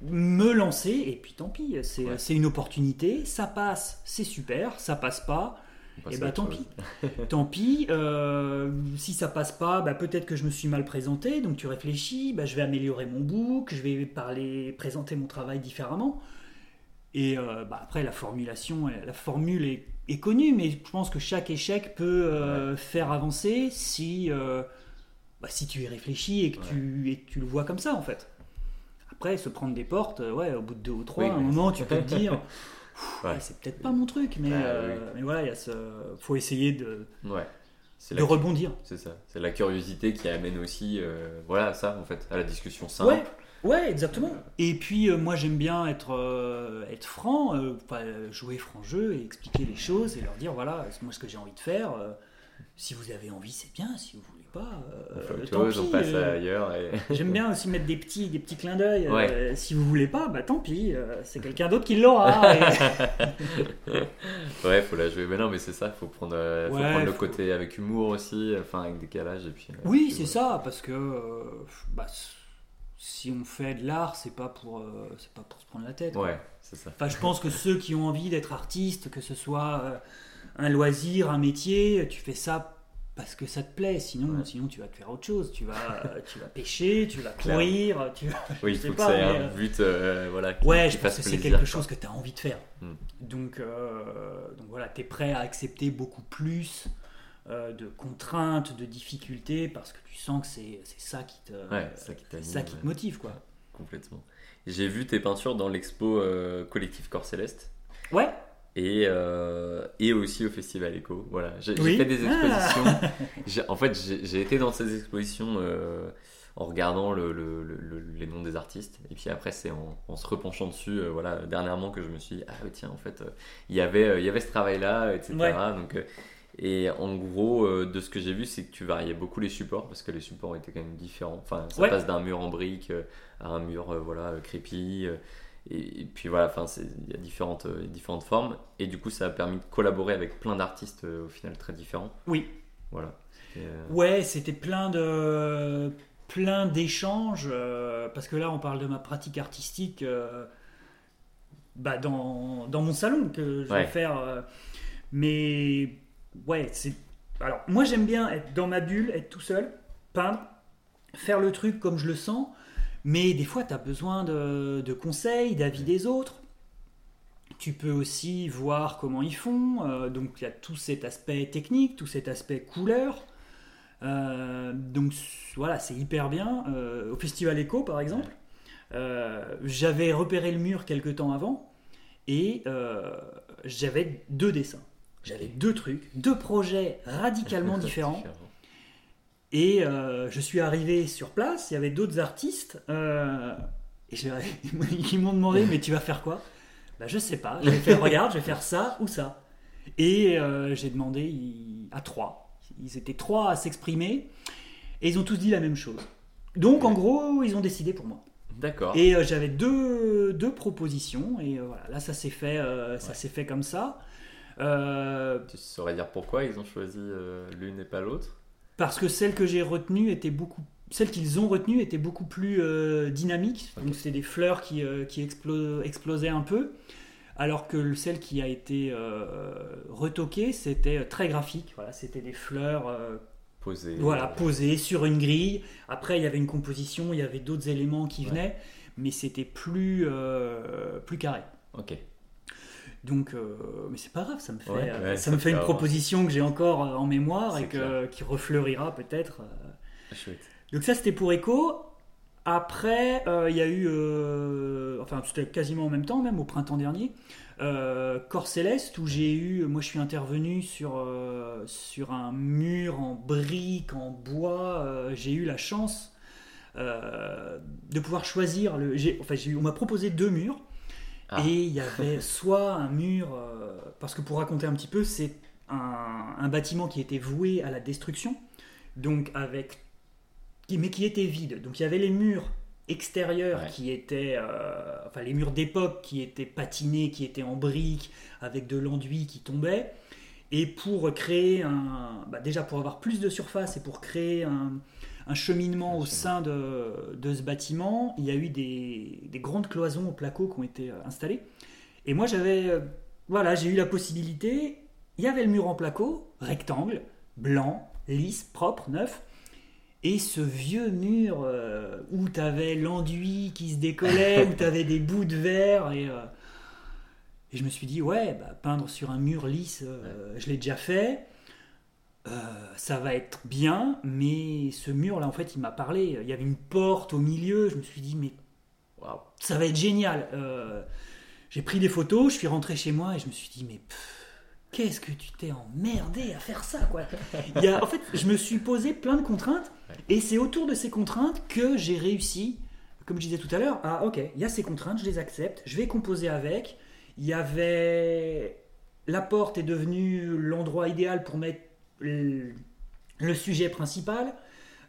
S3: me lancer, et puis tant pis, c'est
S1: Ouais.
S3: une opportunité, ça passe, c'est super, ça passe pas, et
S1: à
S3: bah
S1: autre
S3: tant
S1: chose.
S3: pis. tant pis. euh, si ça passe pas, bah, peut-être que je me suis mal présenté. Donc tu réfléchis, bah, je vais améliorer mon book, je vais parler, présenter mon travail différemment. Et euh, bah, après la formulation, la formule est, est connue, mais je pense que chaque échec peut euh, faire avancer si euh, bah, si tu y réfléchis et que,
S1: Ouais.
S3: tu, et tu le vois comme ça en fait. Après, se prendre des portes, ouais, au bout de deux ou trois,
S1: Oui,
S3: à un moment, tu peux te dire,
S1: Ouais.
S3: Ouais, c'est peut-être pas mon truc, mais, euh, mais voilà, il y a ce, faut essayer de, de
S1: la,
S3: rebondir.
S1: c'est ça. C'est la curiosité qui amène aussi, euh, voilà, ça, en fait, à la discussion simple.
S3: Ouais, exactement. Et puis euh, moi j'aime bien être, euh, être franc, euh, jouer franc jeu et expliquer les choses et leur dire voilà, moi ce que j'ai envie de faire. si vous avez envie, c'est bien. Si vous voulez pas, euh,
S1: On fait autre
S3: tant
S1: chose, on
S3: pis,
S1: passe
S3: euh,
S1: ailleurs. Et...
S3: J'aime bien aussi mettre des petits, des petits clins d'œil. euh,
S1: Ouais.
S3: si vous voulez pas, bah tant pis, c'est quelqu'un d'autre qui l'aura. Et-
S1: ouais, faut la jouer. Mais non, mais c'est ça, faut prendre, faut
S3: Ouais,
S1: prendre le
S3: faut-
S1: côté avec humour aussi, enfin avec décalage. Et puis,
S3: oui, c'est ça, parce que bah, si on fait de l'art, c'est pas pour, euh, c'est pas pour se prendre la tête.
S1: Ouais, c'est ça.
S3: Enfin, je pense que ceux qui ont envie d'être artistes, que ce soit euh, un loisir, un métier, tu fais ça parce que ça te plaît. Sinon,
S1: Ouais.
S3: sinon tu vas te faire autre chose. Tu vas, euh, tu vas pêcher, tu vas courir. Tu vas-
S1: Oui, il faut que ça ait un
S3: euh,
S1: but, euh, voilà, qui,
S3: Ouais,
S1: qui
S3: je pense que c'est quelque
S1: quoi.
S3: chose que tu as envie de faire.
S1: Hmm.
S3: Donc, euh, donc voilà, tu es prêt à accepter beaucoup plus euh, de contraintes, de difficultés, parce que tu sens que c'est ça qui te,
S1: Ouais, ça qui
S3: ça te motive. quoi.
S1: Complètement. J'ai vu tes peintures dans l'expo Collectif Corps Céleste.
S3: Ouais,
S1: Et, euh, et aussi au Festival Echo. Voilà. J'ai
S3: Oui.
S1: fait des
S3: Ah.
S1: expositions. En fait, j'ai été dans ces expositions euh, en regardant le- le- le- le- les noms des artistes. Et puis après, c'est en, en se repenchant dessus, euh, voilà, dernièrement, que je me suis dit, ah tiens, en fait, il y avait, il y avait ce travail-là, etc.
S3: Ouais.
S1: Donc, et en gros, de ce que j'ai vu, c'est que tu variais beaucoup les supports, parce que les supports étaient quand même différents. Enfin, ça
S3: Ouais.
S1: passe d'un mur en brique euh, à un mur, voilà, crépi. Et, et puis voilà, il y a différentes, euh, différentes formes. Et du coup, ça a permis de collaborer avec plein d'artistes euh, au final très différents.
S3: oui.
S1: Voilà. Euh,
S3: Ouais, c'était plein de plein d'échanges euh, parce que là on parle de ma pratique artistique euh, bah, dans, dans mon salon que je
S1: Ouais.
S3: vais faire euh, mais ouais c'est alors moi j'aime bien être dans ma bulle être tout seul peindre faire le truc comme je le sens Mais des fois, tu as besoin de, de conseils, d'avis des autres. Tu peux aussi voir comment ils font. euh, donc, il y a tout cet aspect technique, tout cet aspect couleur. Euh, donc, voilà, c'est hyper bien. Euh, au Festival Echo, par exemple, j'avais repéré le mur quelques temps avant et j'avais deux dessins. J'avais deux trucs, deux projets radicalement différents. Et euh, je suis arrivé sur place, il y avait d'autres artistes, euh, et je- ils m'ont demandé Mais tu vas faire quoi? Bah, Je sais pas, je vais faire, regarde, je vais faire ça ou ça. Et euh, j'ai demandé à trois. Ils étaient trois à s'exprimer, et ils ont tous dit la même chose. Donc en gros, ils ont décidé pour moi.
S1: D'accord.
S3: Et j'avais deux, deux propositions, et voilà, là ça s'est fait, ça
S1: Ouais.
S3: s'est fait comme ça.
S1: Tu saurais dire pourquoi ils ont choisi l'une et pas l'autre?
S3: Parce que celle que j'ai retenue était beaucoup celle qu'ils ont retenue était beaucoup plus euh, dynamique
S1: Ok.
S3: donc c'était des fleurs qui, euh, qui explo- explosaient un peu alors que le- celle qui a été euh, retoquée c'était très graphique voilà c'était des fleurs euh,
S1: Posé.
S3: voilà posées sur une grille après il y avait une composition il y avait d'autres éléments qui
S1: Ouais.
S3: venaient mais c'était plus euh, plus carré
S1: Ok.
S3: Donc, euh, mais c'est pas grave, ça me fait,
S1: Ouais,
S3: euh,
S1: ouais,
S3: ça
S1: ça
S3: me
S1: fait
S3: une proposition que j'ai encore euh, en mémoire et que, qui refleurira peut-être.
S1: Chouette.
S3: Donc ça, c'était pour Echo. Après, euh, il y a eu, enfin, c'était quasiment en même temps, même au printemps dernier, Corps Céleste, où j'ai eu, moi je suis intervenu sur, sur un mur en briques, en bois. j'ai eu la chance de pouvoir choisir. Le, enfin, eu- on m'a proposé deux murs.
S1: Ah.
S3: Et il y avait soit un mur, euh, parce que pour raconter un petit peu, c'est un, un bâtiment qui était voué à la destruction, donc avec, mais qui était vide. Donc il y avait les murs extérieurs
S1: Ouais.
S3: qui étaient, euh, enfin les murs d'époque qui étaient patinés, qui étaient en briques, avec de l'enduit qui tombait. Et pour créer un, bah, déjà pour avoir plus de surface et pour créer un, un cheminement au sein de, de ce bâtiment, il y a eu des, des grandes cloisons au placo qui ont été euh, installées. Et moi, j'avais, euh, voilà, j'ai eu la possibilité. Il y avait le mur en placo, rectangle, blanc, lisse, propre, neuf. Et ce vieux mur euh, où tu avais l'enduit qui se décollait, où tu avais des bouts de verre. Et, euh, et je me suis dit, ouais, bah, peindre sur un mur lisse, je l'ai déjà fait. Euh, ça va être bien, mais ce mur-là, en fait, il m'a parlé. Il y avait une porte au milieu. Je me suis dit, mais ça va être génial. Euh, j'ai pris des photos, je suis rentré chez moi et je me suis dit, mais qu'est-ce que tu t'es emmerdé à faire ça, quoi? En fait, je me suis posé plein de contraintes et c'est autour de ces contraintes que j'ai réussi, comme je disais tout à l'heure, à, ok, il y a ces contraintes, je les accepte, je vais composer avec. Il y avait. La porte est devenue l'endroit idéal pour mettre le, le sujet principal.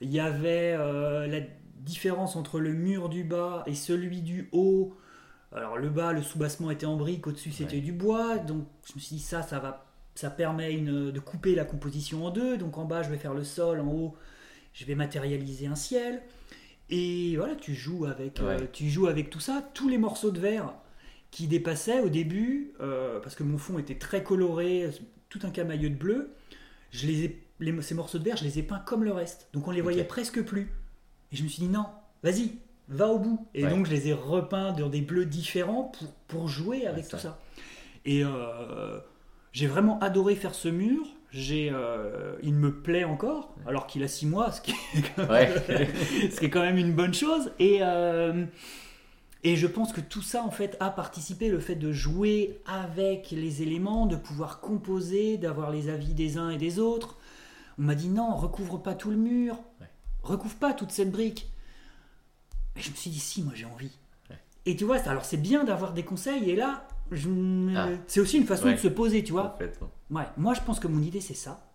S3: Il y avait euh, la différence entre le mur du bas et celui du haut. Alors le bas, le soubassement était en brique, au-dessus c'était
S1: Ouais.
S3: du bois. Donc je me suis dit ça, ça va, ça permet une- de couper la composition en deux. Donc en bas je vais faire le sol, en haut je vais matérialiser un ciel. Et voilà, tu joues avec, euh, tu joues avec tout ça. Tous les morceaux de verre qui dépassaient au début, euh, parce que mon fond était très coloré, tout un camailleux de bleu. Je les ai, les- ces morceaux de verre, je les ai peints comme le reste. Donc on les voyait presque plus. Et je me suis dit non, vas-y, va au bout. Et
S1: Ouais.
S3: donc je les ai repeints dans des bleus différents pour, pour jouer avec tout ça. Et euh, j'ai vraiment adoré faire ce mur. J'ai, euh, il me plaît encore, alors qu'il a six mois, ce qui est quand
S1: Ouais.
S3: ce qui est quand même une bonne chose. Et, euh, et je pense que tout ça, en fait, a participé, le fait de jouer avec les éléments, de pouvoir composer, d'avoir les avis des uns et des autres. On m'a dit non, recouvre pas tout le mur,
S1: Ouais.
S3: recouvre pas toute cette brique. Mais je me suis dit si, moi j'ai envie.
S1: Ouais.
S3: Et tu vois, alors c'est bien d'avoir des conseils, et là, je
S1: Ah.
S3: c'est aussi une façon
S1: Ouais.
S3: de se poser, tu vois. Ouais, moi je pense que mon idée c'est ça.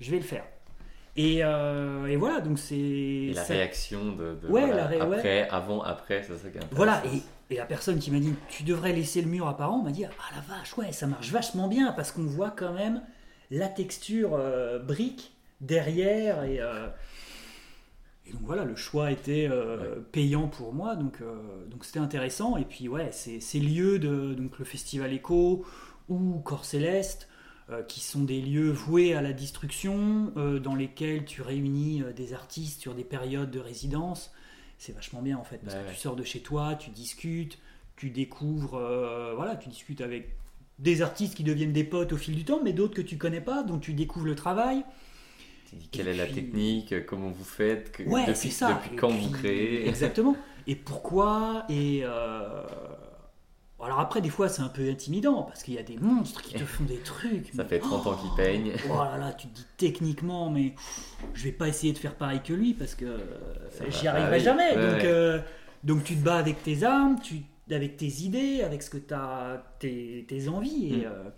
S3: Je vais le faire. Et, euh, et voilà, donc c'est.
S1: La
S3: ça-
S1: réaction de, de-
S3: Ouais,
S1: voilà,
S3: la ré- ouais.
S1: après, avant, après, c'est ça qui est.
S3: Voilà, et, et la personne qui m'a dit tu devrais laisser le mur apparent m'a dit ah la vache, ouais, ça marche vachement bien parce qu'on voit quand même la texture euh, brique derrière et. euh, et donc voilà, le choix était payant pour moi, donc donc c'était intéressant. Et puis ouais, ces, ces lieux de donc le festival Echo ou Corps Céleste, euh, qui sont des lieux voués à la destruction, euh, dans lesquels tu réunis euh, des artistes sur des périodes de résidence. c'est vachement bien en fait. Parce
S1: Bah
S3: que
S1: ouais.
S3: tu sors de chez toi, tu discutes, tu découvres, voilà, tu discutes avec des artistes qui deviennent des potes au fil du temps, mais d'autres que tu connais pas, donc tu découvres le travail.
S1: Quelle
S3: Et
S1: est la technique, comment vous faites, que-
S3: Ouais,
S1: depuis,
S3: ça.
S1: quand
S3: puis-
S1: vous créez?
S3: Exactement. Et pourquoi? Et alors après, des fois, c'est un peu intimidant parce qu'il y a des monstres qui te font des trucs.
S1: Ça
S3: mais-
S1: fait 30 ans qu'ils peignent.
S3: Oh là là, tu te dis techniquement, mais je vais pas essayer de faire pareil que lui parce que
S1: Ça
S3: j'y arriverai jamais.
S1: Ouais,
S3: donc,
S1: ouais.
S3: euh, donc tu te bats avec tes armes, tu, avec tes idées, avec ce que tu as, tes, tes envies. Et,
S1: Mm.
S3: euh,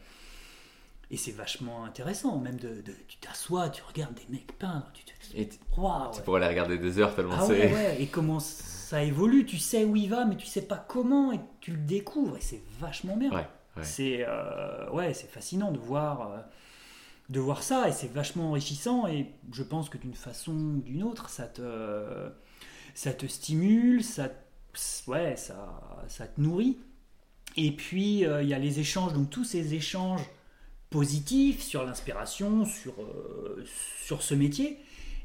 S3: et c'est vachement intéressant, même de, de- tu t'assois, tu regardes des mecs peindre, tu te dis,
S1: Et tu
S3: waouh.
S1: tu
S3: ouais.
S1: pourrais les regarder des heures tellement
S3: Ah
S1: c'est.
S3: et comment ça évolue, tu sais où il va, mais tu sais pas comment, et tu le découvres, et c'est vachement bien.
S1: Ouais, ouais.
S3: C'est euh, ouais, fascinant de voir, euh, de voir ça, et c'est vachement enrichissant, et je pense que d'une façon ou d'une autre, ça te, ça te stimule, ça, ouais, ça, ça te nourrit. Et puis, euh, il y a les échanges, donc tous ces échanges positifs sur l'inspiration, sur, sur ce métier.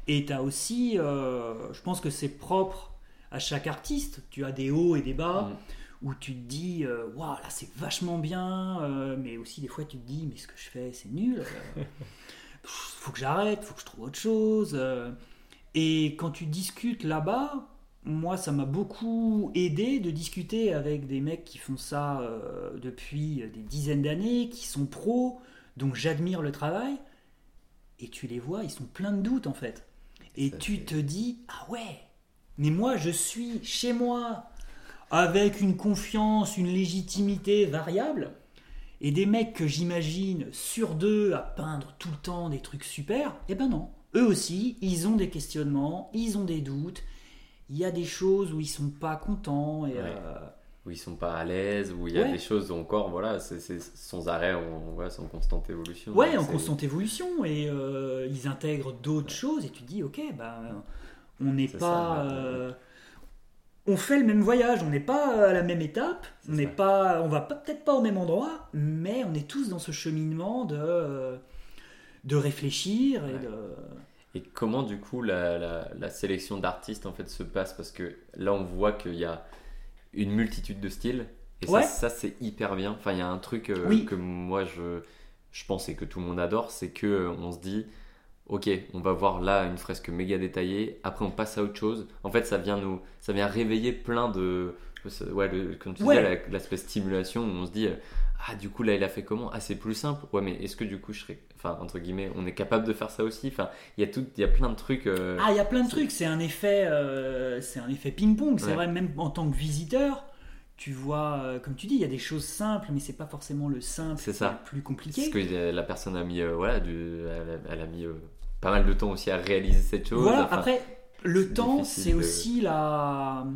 S3: Et tu as aussi, je pense que c'est propre à chaque artiste. Tu as des hauts et des bas
S1: Mm.
S3: où tu te dis, euh, waouh, là c'est vachement bien, euh, mais aussi des fois tu te dis, mais ce que je fais c'est nul. euh, faut que j'arrête, faut que je trouve autre chose. euh. Et quand tu discutes là-bas, moi ça m'a beaucoup aidé de discuter avec des mecs qui font ça depuis des dizaines d'années, qui sont pros, donc j'admire le travail. Et tu les vois, ils sont pleins de doutes en fait. Et
S1: Ça,
S3: tu te dis, ah ouais, mais moi je suis chez moi avec une confiance, une légitimité variable, et des mecs que j'imagine sur deux à peindre tout le temps des trucs super, eh ben non. Eux aussi, ils ont des questionnements, ils ont des doutes, il y a des choses où ils sont pas contents, et
S1: Ouais.
S3: euh,
S1: Où ils sont pas à l'aise, où il y a
S3: Ouais.
S1: des choses encore, voilà, c'est sans arrêt, on, c'est en constante évolution.
S3: ouais, en constante évolution, et euh, ils intègrent d'autres choses, et tu te dis, ok, ben, on n'est pas...
S1: ça,
S3: euh, on fait le même voyage, on n'est pas à la même étape, on n'est pas, on va peut-être pas au même endroit, mais on est tous dans ce cheminement de, euh, de réfléchir et
S1: Ouais.
S3: de...
S1: Et comment du coup la, la- la sélection d'artistes en fait se passe? Parce que là on voit qu'il y a une multitude de styles et
S3: Ouais.
S1: ça, ça, c'est hyper bien. Enfin il y a un truc euh,
S3: Oui.
S1: que moi je, je pense et que tout le monde adore, c'est que on se dit ok on va voir là une fresque méga détaillée, après on passe à autre chose. En fait ça vient nous ça vient réveiller plein de ouais le- comme tu
S3: Ouais.
S1: l'aspect stimulation où on se dit euh, ah du coup là il a fait comment? Ah c'est plus simple ouais mais est-ce que du coup je serais enfin entre guillemets on est capable de faire ça aussi? Enfin il y a tout il y a plein de trucs euh,
S3: Ah, il y a plein de trucs, c'est un effet, euh, c'est un effet ping-pong, c'est
S1: Ouais.
S3: vrai, même en tant que visiteur, tu vois, euh, comme tu dis, il y a des choses simples, mais c'est pas forcément le simple
S1: C'est ça.
S3: le plus compliqué.
S1: parce que euh, la personne a mis euh, voilà du, elle, a, elle a mis euh, pas mal de temps aussi à réaliser cette chose
S3: Voilà,
S1: Enfin,
S3: après, le temps, c'est
S1: de-
S3: aussi la,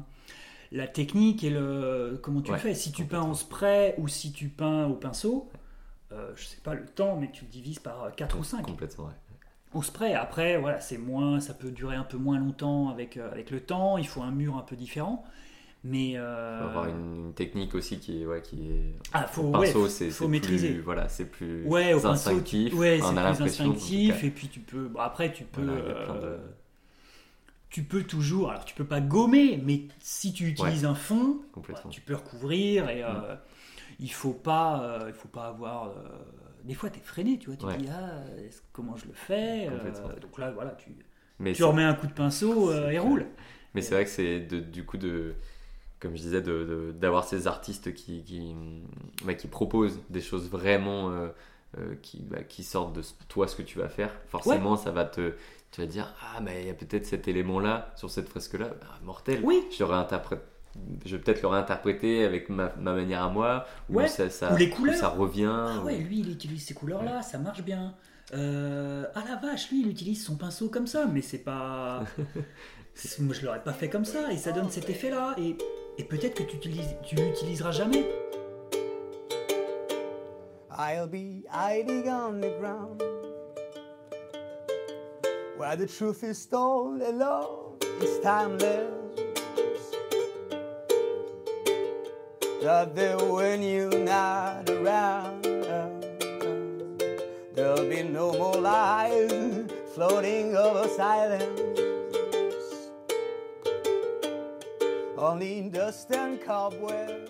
S3: la technique et le comment tu
S1: Ouais,
S3: le fais. Si tu peins en spray ou si tu peins au pinceau, je sais pas le temps, mais tu le divises par 4 ou 5
S1: complètement ouais.
S3: au spray. Après, voilà, c'est moins, ça peut durer un peu moins longtemps avec, avec le temps. Il faut un mur un peu différent. Mais euh,
S1: faut avoir une, une technique aussi qui est ouais qui est
S3: ah, faut,
S1: au pinceau
S3: ouais,
S1: c'est
S3: faut maîtriser.
S1: plus voilà c'est plus
S3: Ouais, au pinceau, tu- ouais,
S1: on
S3: c'est
S1: a
S3: plus instinctif. Et puis tu peux, bon, après, tu peux,
S1: Voilà, de-
S3: euh, tu peux toujours. Alors, tu peux pas gommer, mais si tu utilises un fond, tu peux recouvrir et euh, il faut pas, euh, il faut pas avoir. des fois, tu es freiné, tu vois. Tu te dis ah, comment je le fais. Donc là, voilà, tu,
S1: mais
S3: tu remets un coup de pinceau et roule.
S1: Mais c'est vrai que c'est de- du coup de, comme je disais, d'avoir ces artistes qui, qui, bah, qui proposent des choses vraiment euh, euh, qui, bah, qui sortent de toi ce que tu vas faire. Forcément, ça va te, tu vas te dire ah mais il y a peut-être cet élément là sur cette fresque là, mortel.
S3: Oui.
S1: Je vais peut-être le réinterpréter avec ma, ma manière à moi, ou
S3: Ouais.
S1: ça, ça,
S3: Ou les couleurs.
S1: ça revient.
S3: Ah
S1: ou-
S3: ouais, lui, il utilise ces couleurs-là, ça marche bien. Euh, ah la vache, lui, il utilise son pinceau comme ça, mais c'est pas. Moi, je l'aurais pas fait comme ça, et ça donne cet effet-là. Et, et peut-être que tu tu l'utiliseras jamais.
S2: I'll be hiding on the ground where the truth is told and love is timeless. That there when you're not around, there'll be no more lies floating over silence. all in dust and cobwebs.